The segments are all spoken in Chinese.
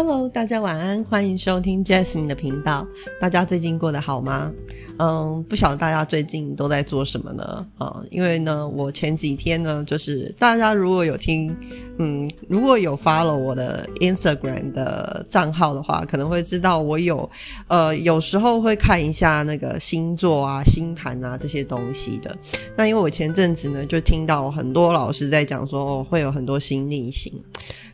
Hello，大家晚安，欢迎收听 Jasmine 的频道。大家最近过得好吗？嗯，不晓得大家最近都在做什么呢？啊，因为呢，我前几天呢，就是大家如果有听，嗯，如果有 follow 我的 Instagram 的账号的话，可能会知道我有，呃，有时候会看一下那个星座啊、星盘啊这些东西的。那因为我前阵子呢，就听到很多老师在讲说，会有很多新逆行。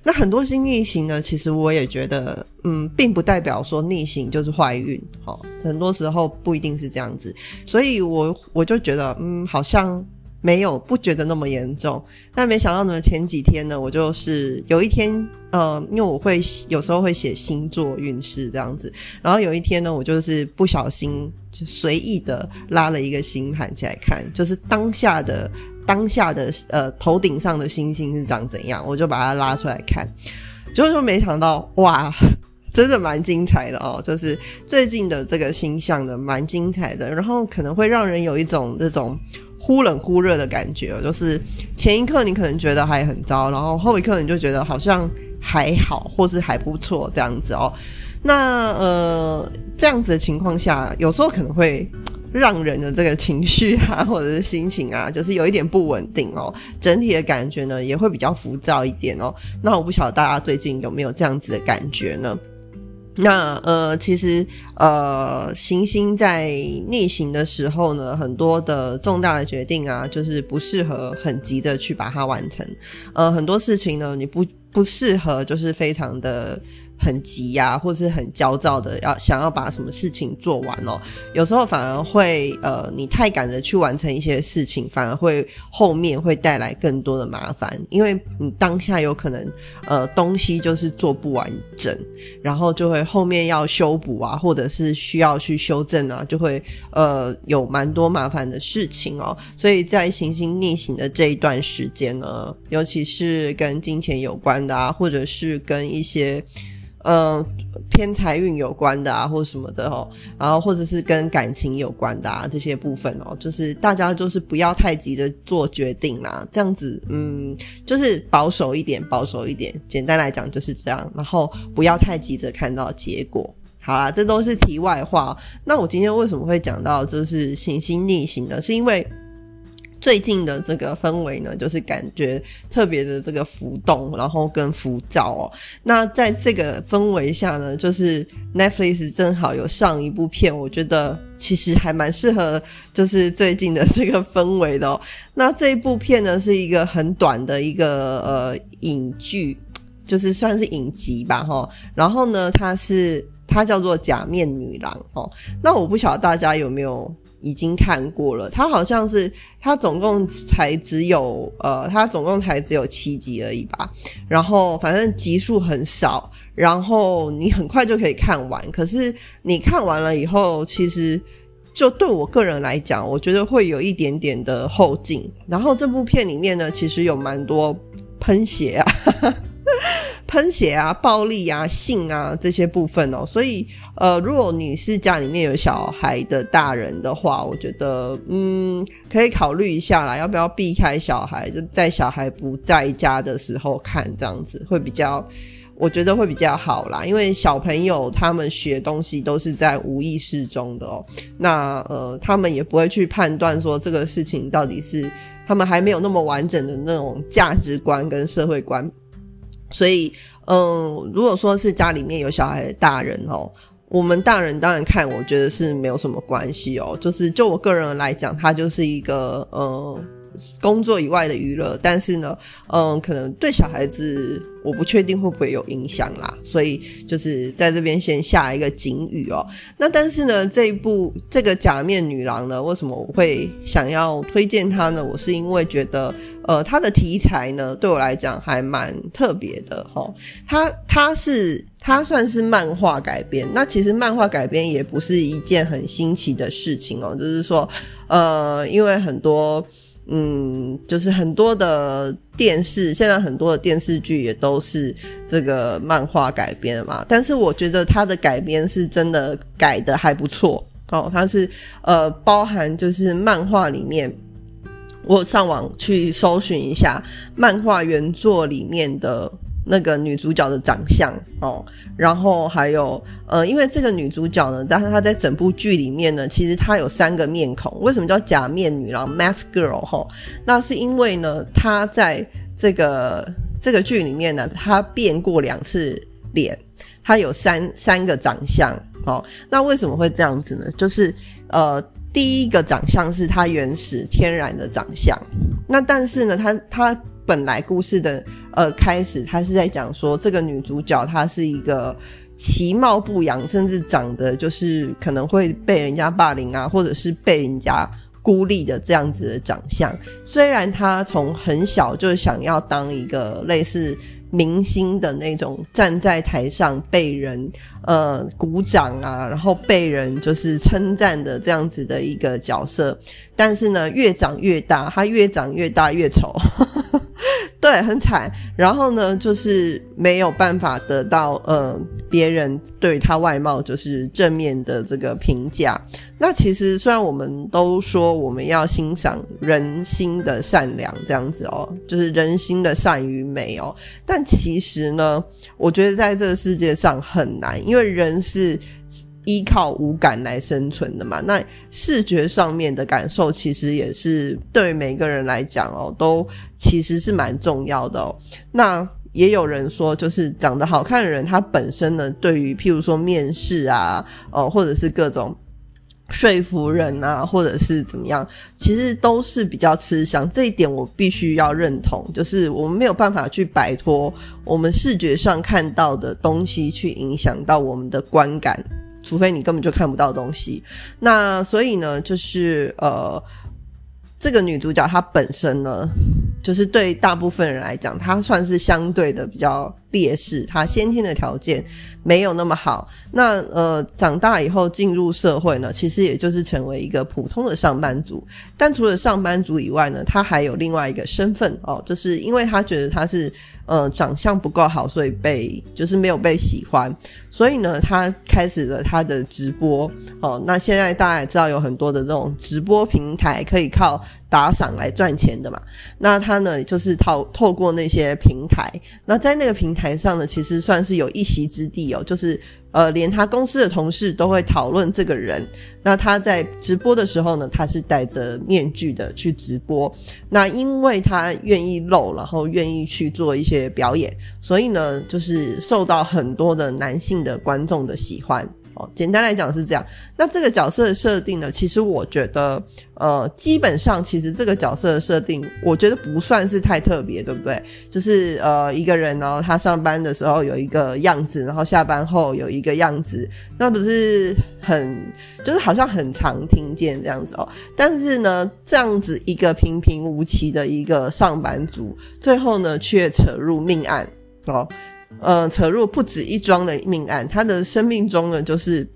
那很多新逆行呢，其实我也觉得，嗯，并不代表说逆行就是坏运，哈，很多时候不一定是这样子，所以我我就觉得，嗯，好像没有不觉得那么严重。但没想到呢，前几天呢，我就是有一天，呃，因为我会有时候会写星座运势这样子，然后有一天呢，我就是不小心就随意的拉了一个星盘起来看，就是当下的。当下的呃头顶上的星星是长怎样，我就把它拉出来看，结果就没想到哇，真的蛮精彩的哦！就是最近的这个星象呢，蛮精彩的，然后可能会让人有一种这种忽冷忽热的感觉，就是前一刻你可能觉得还很糟，然后后一刻你就觉得好像还好，或是还不错这样子哦。那呃这样子的情况下，有时候可能会。让人的这个情绪啊，或者是心情啊，就是有一点不稳定哦。整体的感觉呢，也会比较浮躁一点哦。那我不晓得大家最近有没有这样子的感觉呢？那呃，其实呃，行星在逆行的时候呢，很多的重大的决定啊，就是不适合很急的去把它完成。呃，很多事情呢，你不不适合，就是非常的。很急呀，或是很焦躁的，要想要把什么事情做完哦。有时候反而会，呃，你太赶着去完成一些事情，反而会后面会带来更多的麻烦，因为你当下有可能，呃，东西就是做不完整，然后就会后面要修补啊，或者是需要去修正啊，就会呃有蛮多麻烦的事情哦。所以在行星逆行的这一段时间呢，尤其是跟金钱有关的啊，或者是跟一些。嗯，偏财运有关的啊，或者什么的哦，然后或者是跟感情有关的啊，这些部分哦，就是大家就是不要太急着做决定啦，这样子，嗯，就是保守一点，保守一点，简单来讲就是这样，然后不要太急着看到结果。好啦，这都是题外话。那我今天为什么会讲到就是行星逆行呢？是因为。最近的这个氛围呢，就是感觉特别的这个浮动，然后跟浮躁哦。那在这个氛围下呢，就是 Netflix 正好有上一部片，我觉得其实还蛮适合，就是最近的这个氛围的哦。那这一部片呢，是一个很短的一个呃影剧，就是算是影集吧哈。然后呢，它是它叫做《假面女郎》哦。那我不晓得大家有没有。已经看过了，它好像是它总共才只有呃，它总共才只有七集而已吧。然后反正集数很少，然后你很快就可以看完。可是你看完了以后，其实就对我个人来讲，我觉得会有一点点的后劲。然后这部片里面呢，其实有蛮多喷血啊。喷血啊、暴力啊、性啊这些部分哦，所以呃，如果你是家里面有小孩的大人的话，我觉得嗯，可以考虑一下啦，要不要避开小孩，就在小孩不在家的时候看，这样子会比较，我觉得会比较好啦。因为小朋友他们学东西都是在无意识中的哦，那呃，他们也不会去判断说这个事情到底是他们还没有那么完整的那种价值观跟社会观。所以，嗯，如果说是家里面有小孩的大人哦，我们大人当然看，我觉得是没有什么关系哦。就是就我个人来讲，它就是一个，嗯。工作以外的娱乐，但是呢，嗯，可能对小孩子，我不确定会不会有影响啦，所以就是在这边先下一个警语哦。那但是呢，这一部这个假面女郎呢，为什么我会想要推荐它呢？我是因为觉得，呃，它的题材呢，对我来讲还蛮特别的哈。它它是它算是漫画改编，那其实漫画改编也不是一件很新奇的事情哦，就是说，呃，因为很多。嗯，就是很多的电视，现在很多的电视剧也都是这个漫画改编嘛。但是我觉得它的改编是真的改的还不错哦。它是呃包含就是漫画里面，我上网去搜寻一下漫画原作里面的那个女主角的长相哦，然后还有呃，因为这个女主角呢，但是她在整部剧里面呢，其实她有三个面孔。为什么叫假面女郎 （mask girl） 哈？那是因为呢，她在这个这个剧里面呢，她变过两次脸，她有三三个长相哦。那为什么会这样子呢？就是呃，第一个长相是她原始天然的长相，那但是呢，她她。本来故事的呃开始，他是在讲说这个女主角她是一个其貌不扬，甚至长得就是可能会被人家霸凌啊，或者是被人家孤立的这样子的长相。虽然她从很小就想要当一个类似。明星的那种站在台上被人呃鼓掌啊，然后被人就是称赞的这样子的一个角色，但是呢，越长越大，他越长越大越丑，对，很惨。然后呢，就是没有办法得到呃别人对他外貌就是正面的这个评价。那其实虽然我们都说我们要欣赏人心的善良这样子哦，就是人心的善与美哦，但其实呢，我觉得在这个世界上很难，因为人是依靠五感来生存的嘛。那视觉上面的感受其实也是对每个人来讲哦，都其实是蛮重要的哦。那也有人说，就是长得好看的人，他本身呢，对于譬如说面试啊，哦，或者是各种。说服人啊，或者是怎么样，其实都是比较吃香。这一点我必须要认同，就是我们没有办法去摆脱我们视觉上看到的东西去影响到我们的观感，除非你根本就看不到东西。那所以呢，就是呃。这个女主角她本身呢，就是对大部分人来讲，她算是相对的比较劣势，他先天的条件没有那么好。那呃，长大以后进入社会呢，其实也就是成为一个普通的上班族。但除了上班族以外呢，他还有另外一个身份哦，就是因为他觉得他是。呃，长相不够好，所以被就是没有被喜欢，所以呢，他开始了他的直播。哦，那现在大家也知道有很多的这种直播平台可以靠打赏来赚钱的嘛。那他呢，就是透透过那些平台，那在那个平台台上呢，其实算是有一席之地哦，就是。呃，连他公司的同事都会讨论这个人。那他在直播的时候呢，他是戴着面具的去直播。那因为他愿意露，然后愿意去做一些表演，所以呢，就是受到很多的男性的观众的喜欢。哦，简单来讲是这样。那这个角色的设定呢？其实我觉得，呃，基本上其实这个角色的设定，我觉得不算是太特别，对不对？就是呃，一个人呢，他上班的时候有一个样子，然后下班后有一个样子，那不是很，就是好像很常听见这样子哦。但是呢，这样子一个平平无奇的一个上班族，最后呢，却扯入命案哦。呃，扯入不止一桩的命案，他的生命中呢，就是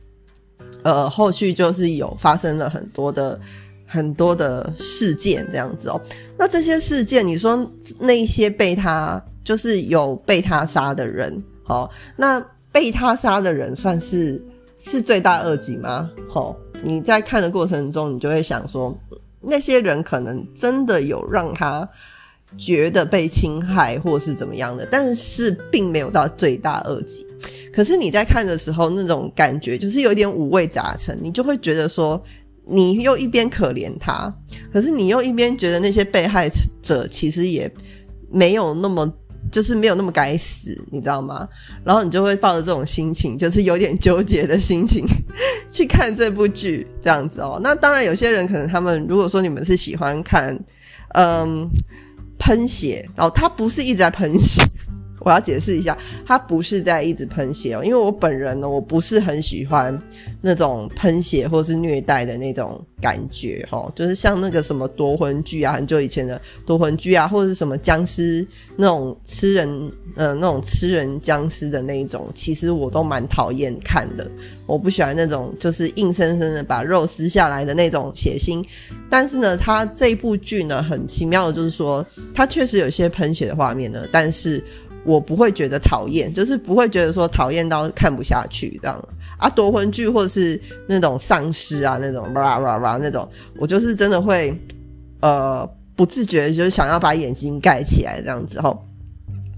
呃，后续就是有发生了很多的很多的事件这样子哦。那这些事件，你说那些被他就是有被他杀的人，好，那被他杀的人算是是罪大恶极吗？好，你在看的过程中，你就会想说，那些人可能真的有让他。觉得被侵害或是怎么样的，但是并没有到罪大恶极。可是你在看的时候，那种感觉就是有点五味杂陈，你就会觉得说，你又一边可怜他，可是你又一边觉得那些被害者其实也没有那么，就是没有那么该死，你知道吗？然后你就会抱着这种心情，就是有点纠结的心情去看这部剧，这样子哦。那当然，有些人可能他们如果说你们是喜欢看，嗯。喷血，然后他不是一直在喷血，我要解释一下，他不是在一直喷血哦，因为我本人呢，我不是很喜欢那种喷血或是虐待的那种感觉哈，就是像那个什么夺魂剧啊，很久以前的夺魂剧啊，或者是什么僵尸那种吃人，呃，那种吃人僵尸的那一种，其实我都蛮讨厌看的，我不喜欢那种就是硬生生的把肉撕下来的那种血腥。但是呢，他这部剧呢，很奇妙的就是说，他确实有些喷血的画面呢，但是。我不会觉得讨厌，就是不会觉得说讨厌到看不下去这样啊。夺魂剧或者是那种丧尸啊，那种哇哇哇那种，我就是真的会呃不自觉就是想要把眼睛盖起来这样子吼。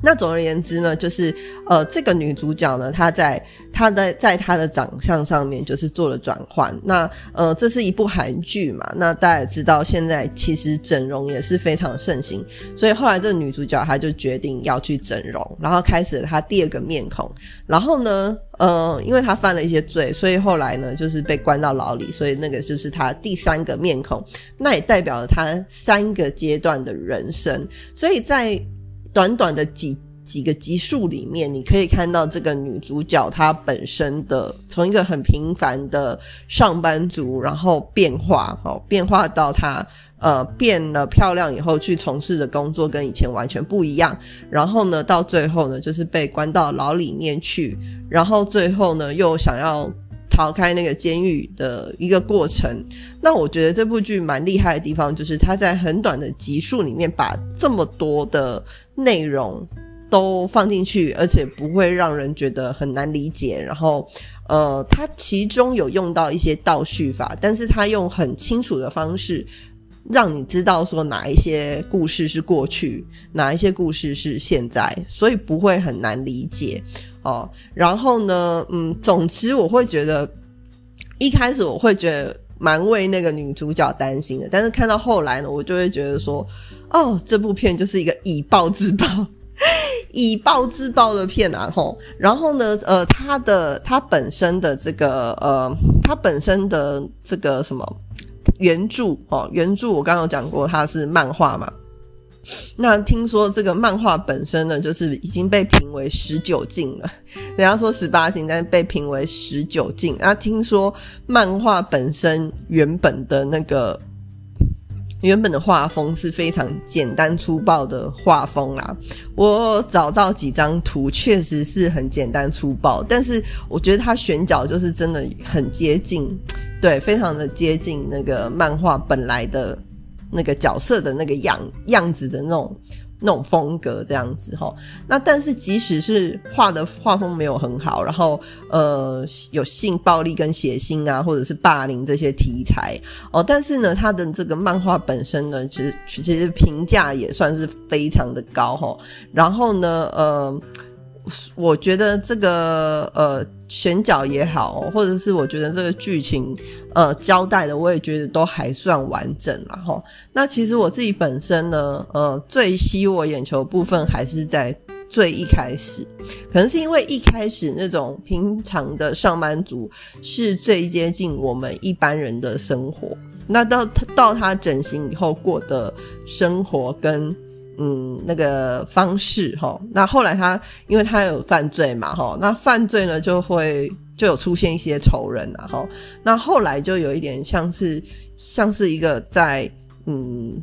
那总而言之呢，就是呃，这个女主角呢，她在她的在她的长相上面就是做了转换。那呃，这是一部韩剧嘛？那大家知道，现在其实整容也是非常盛行，所以后来这个女主角她就决定要去整容，然后开始了她第二个面孔。然后呢，呃，因为她犯了一些罪，所以后来呢，就是被关到牢里，所以那个就是她第三个面孔，那也代表了她三个阶段的人生。所以在短短的几几个集数里面，你可以看到这个女主角她本身的从一个很平凡的上班族，然后变化，哦，变化到她呃变了漂亮以后去从事的工作跟以前完全不一样，然后呢，到最后呢，就是被关到牢里面去，然后最后呢，又想要。逃开那个监狱的一个过程，那我觉得这部剧蛮厉害的地方，就是它在很短的集数里面把这么多的内容都放进去，而且不会让人觉得很难理解。然后，呃，它其中有用到一些倒叙法，但是它用很清楚的方式让你知道说哪一些故事是过去，哪一些故事是现在，所以不会很难理解。哦，然后呢，嗯，总之我会觉得，一开始我会觉得蛮为那个女主角担心的，但是看到后来呢，我就会觉得说，哦，这部片就是一个以暴制暴、以暴制暴的片啊，吼。然后呢，呃，它的它本身的这个呃，它本身的这个什么原著哦，原著我刚刚讲过，它是漫画嘛。那听说这个漫画本身呢，就是已经被评为十九禁了。人家说十八禁，但是被评为十九禁。那听说漫画本身原本的那个原本的画风是非常简单粗暴的画风啦。我找到几张图，确实是很简单粗暴，但是我觉得它选角就是真的很接近，对，非常的接近那个漫画本来的。那个角色的那个样样子的那种那种风格这样子哈，那但是即使是画的画风没有很好，然后呃有性暴力跟血腥啊，或者是霸凌这些题材哦，但是呢，他的这个漫画本身呢，其实其实评价也算是非常的高哈，然后呢，呃。我觉得这个呃选角也好，或者是我觉得这个剧情呃交代的，我也觉得都还算完整了哈。那其实我自己本身呢，呃，最吸我眼球部分还是在最一开始，可能是因为一开始那种平常的上班族是最接近我们一般人的生活，那到到他整形以后过的生活跟。嗯，那个方式哈，那后来他因为他有犯罪嘛哈，那犯罪呢就会就有出现一些仇人啊哈，那后来就有一点像是像是一个在嗯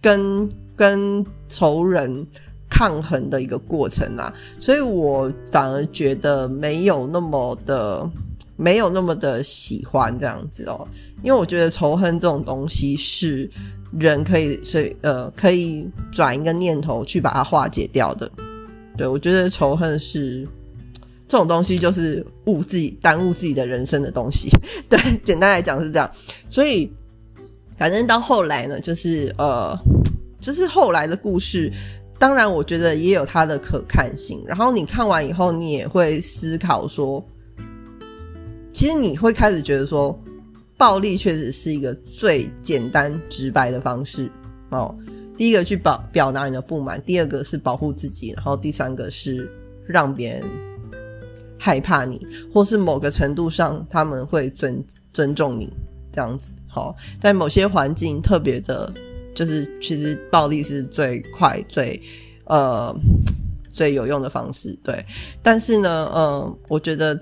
跟跟仇人抗衡的一个过程啊，所以我反而觉得没有那么的没有那么的喜欢这样子哦，因为我觉得仇恨这种东西是。人可以，所以呃，可以转一个念头去把它化解掉的。对我觉得仇恨是这种东西，就是误自己、耽误自己的人生的东西。对，简单来讲是这样。所以，反正到后来呢，就是呃，就是后来的故事，当然我觉得也有它的可看性。然后你看完以后，你也会思考说，其实你会开始觉得说。暴力确实是一个最简单直白的方式哦。第一个去表表达你的不满，第二个是保护自己，然后第三个是让别人害怕你，或是某个程度上他们会尊尊重你这样子。好，在某些环境特别的，就是其实暴力是最快最呃最有用的方式。对，但是呢，嗯，我觉得。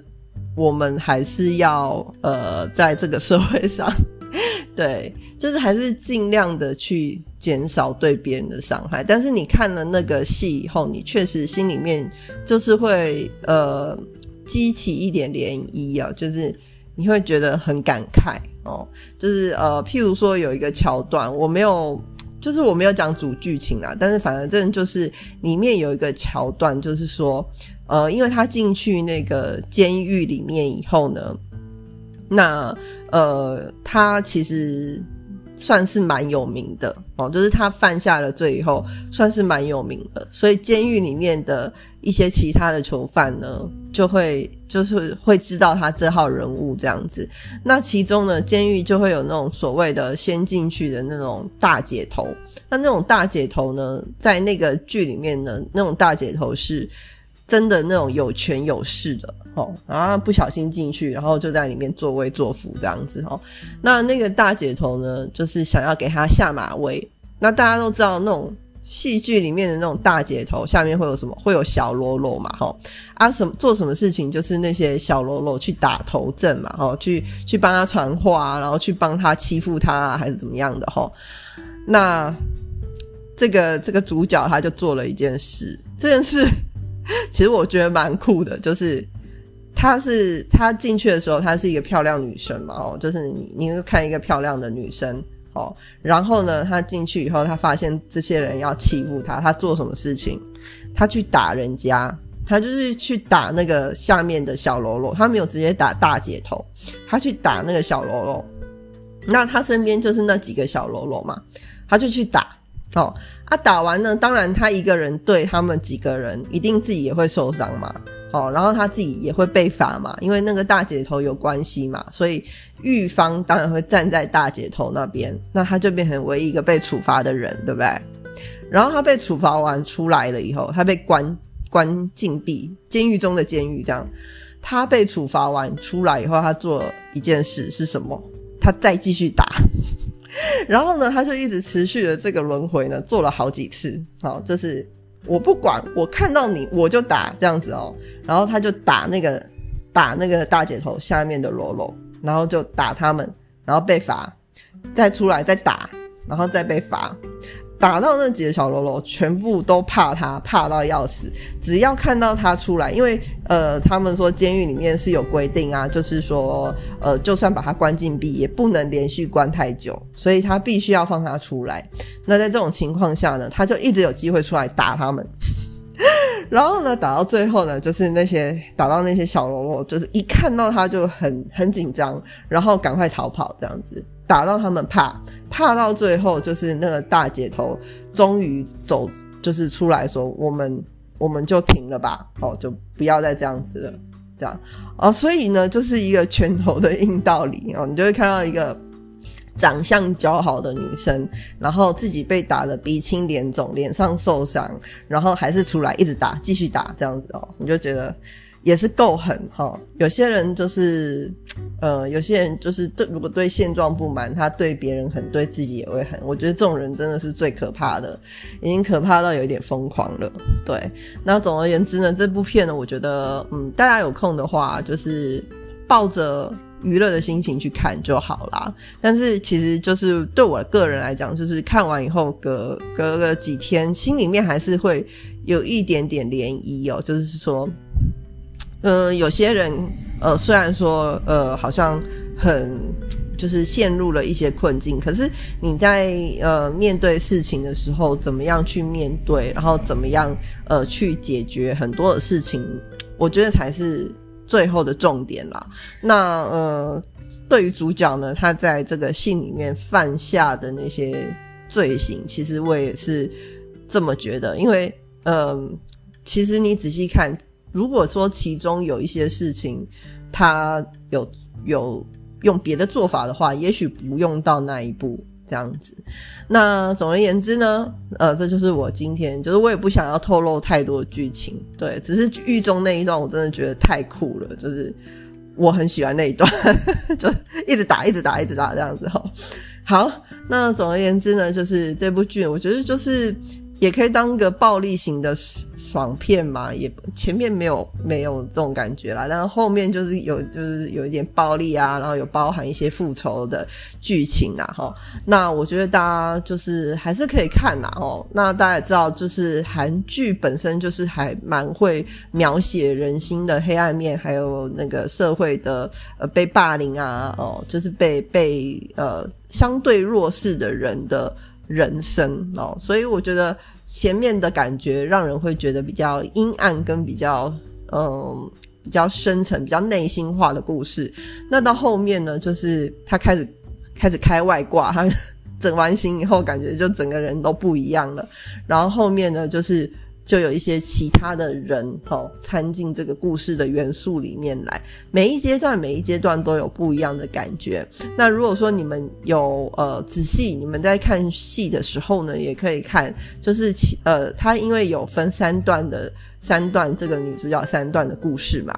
我们还是要呃，在这个社会上，对，就是还是尽量的去减少对别人的伤害。但是你看了那个戏以后，你确实心里面就是会呃激起一点涟漪啊，就是你会觉得很感慨哦。就是呃，譬如说有一个桥段，我没有，就是我没有讲主剧情啦，但是反正就是里面有一个桥段，就是说。呃，因为他进去那个监狱里面以后呢，那呃，他其实算是蛮有名的哦，就是他犯下了罪以后，算是蛮有名的，所以监狱里面的一些其他的囚犯呢，就会就是会知道他这号人物这样子。那其中呢，监狱就会有那种所谓的先进去的那种大姐头，那那种大姐头呢，在那个剧里面呢，那种大姐头是真的那种有权有势的。哦，然后不小心进去，然后就在里面作威作福这样子哦。那那个大姐头呢，就是想要给他下马威。那大家都知道，那种戏剧里面的那种大姐头下面会有什么？会有小喽啰嘛？哈啊，什么做什么事情，就是那些小喽啰去打头阵嘛？哈，去去帮他传话，然后去帮他欺负他，还是怎么样的？哈，那这个这个主角他就做了一件事，这件事 其实我觉得蛮酷的，就是。她是她进去的时候，她是一个漂亮女生嘛，哦，就是你你会看一个漂亮的女生，哦，然后呢，她进去以后，她发现这些人要欺负她，她做什么事情？她去打人家，她就是去打那个下面的小喽啰，她没有直接打大姐头，她去打那个小喽啰，那她身边就是那几个小喽啰嘛，她就去打，哦，啊，打完呢，当然他一个人对他们几个人，一定自己也会受伤嘛。哦，然后他自己也会被罚嘛，因为那个大姐头有关系嘛，所以狱方当然会站在大姐头那边，那他就变成唯一一个被处罚的人，对不对？然后他被处罚完出来了以后，他被关关禁闭，监狱中的监狱这样。他被处罚完出来以后，他做一件事是什么？他再继续打，然后呢，他就一直持续的这个轮回呢，做了好几次。好，就是。我不管，我看到你我就打这样子哦，然后他就打那个打那个大姐头下面的喽啰，然后就打他们，然后被罚，再出来再打，然后再被罚。打到那几个小喽啰，全部都怕他，怕到要死。只要看到他出来，因为呃，他们说监狱里面是有规定啊，就是说呃，就算把他关禁闭，也不能连续关太久，所以他必须要放他出来。那在这种情况下呢，他就一直有机会出来打他们。然后呢，打到最后呢，就是那些打到那些小喽啰，就是一看到他就很很紧张，然后赶快逃跑这样子。打到他们怕，怕到最后就是那个大姐头终于走，就是出来说我们我们就停了吧，哦，就不要再这样子了，这样哦，所以呢，就是一个拳头的硬道理哦，你就会看到一个长相姣好的女生，然后自己被打的鼻青脸肿，脸上受伤，然后还是出来一直打，继续打这样子哦，你就觉得。也是够狠哈，有些人就是，呃，有些人就是对，如果对现状不满，他对别人狠，对自己也会狠。我觉得这种人真的是最可怕的，已经可怕到有一点疯狂了。对，那总而言之呢，这部片呢，我觉得，嗯，大家有空的话，就是抱着娱乐的心情去看就好啦。但是其实就是对我个人来讲，就是看完以后隔隔个几天，心里面还是会有一点点涟漪哦，就是说。嗯，有些人，呃，虽然说，呃，好像很就是陷入了一些困境，可是你在呃面对事情的时候，怎么样去面对，然后怎么样呃去解决很多的事情，我觉得才是最后的重点啦。那呃，对于主角呢，他在这个信里面犯下的那些罪行，其实我也是这么觉得，因为嗯，其实你仔细看。如果说其中有一些事情，他有有用别的做法的话，也许不用到那一步这样子。那总而言之呢，呃，这就是我今天，就是我也不想要透露太多剧情，对，只是狱中那一段我真的觉得太酷了，就是我很喜欢那一段，就一直打，一直打，一直打这样子哈。好，那总而言之呢，就是这部剧，我觉得就是也可以当个暴力型的。爽片嘛，也前面没有没有这种感觉啦，但是后面就是有就是有一点暴力啊，然后有包含一些复仇的剧情啊，哈。那我觉得大家就是还是可以看啦，哦。那大家也知道，就是韩剧本身就是还蛮会描写人心的黑暗面，还有那个社会的呃被霸凌啊，哦，就是被被呃相对弱势的人的。人生哦，所以我觉得前面的感觉让人会觉得比较阴暗，跟比较嗯比较深层、比较内心化的故事。那到后面呢，就是他开始开始开外挂，他整完型以后，感觉就整个人都不一样了。然后后面呢，就是就有一些其他的人哦参进这个故事的元素里面来。每一阶段，每一阶段都有不一样的感觉。那如果说你们有呃仔细，你们在看戏的时候呢，也可以看，就是其呃，它因为有分三段的三段，这个女主角三段的故事嘛。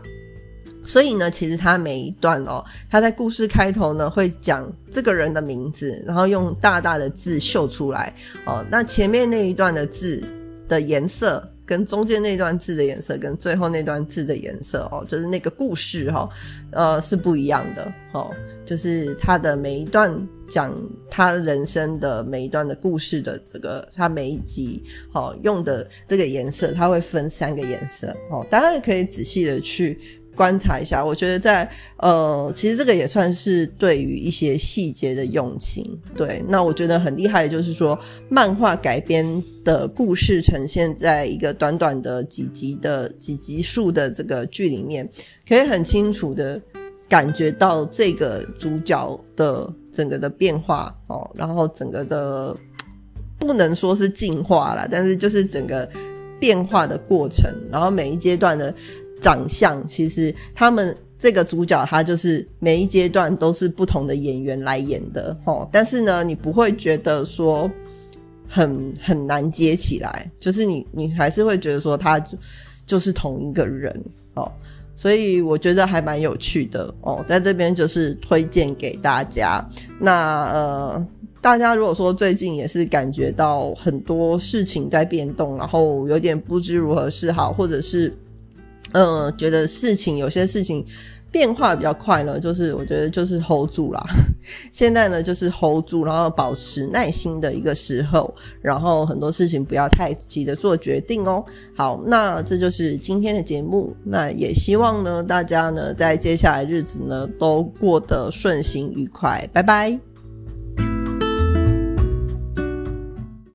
所以呢，其实他每一段哦，他在故事开头呢会讲这个人的名字，然后用大大的字秀出来哦。那前面那一段的字的颜色，跟中间那段字的颜色，跟最后那段字的颜色哦，就是那个故事哈，呃是不一样的哦。就是他的每一段讲他人生的每一段的故事的这个，他每一集哦用的这个颜色，它会分三个颜色哦，大家可以仔细的去。观察一下，我觉得在呃，其实这个也算是对于一些细节的用心。对，那我觉得很厉害的就是说，漫画改编的故事呈现在一个短短的几集的几集数的这个剧里面，可以很清楚的感觉到这个主角的整个的变化哦，然后整个的不能说是进化了，但是就是整个变化的过程，然后每一阶段的。长相其实他们这个主角他就是每一阶段都是不同的演员来演的哦，但是呢，你不会觉得说很很难接起来，就是你你还是会觉得说他就是同一个人哦，所以我觉得还蛮有趣的哦，在这边就是推荐给大家。那呃，大家如果说最近也是感觉到很多事情在变动，然后有点不知如何是好，或者是。嗯，觉得事情有些事情变化比较快呢，就是我觉得就是 hold 住啦。现在呢，就是 hold 住，然后保持耐心的一个时候，然后很多事情不要太急着做决定哦。好，那这就是今天的节目。那也希望呢，大家呢在接下来日子呢都过得顺心愉快。拜拜。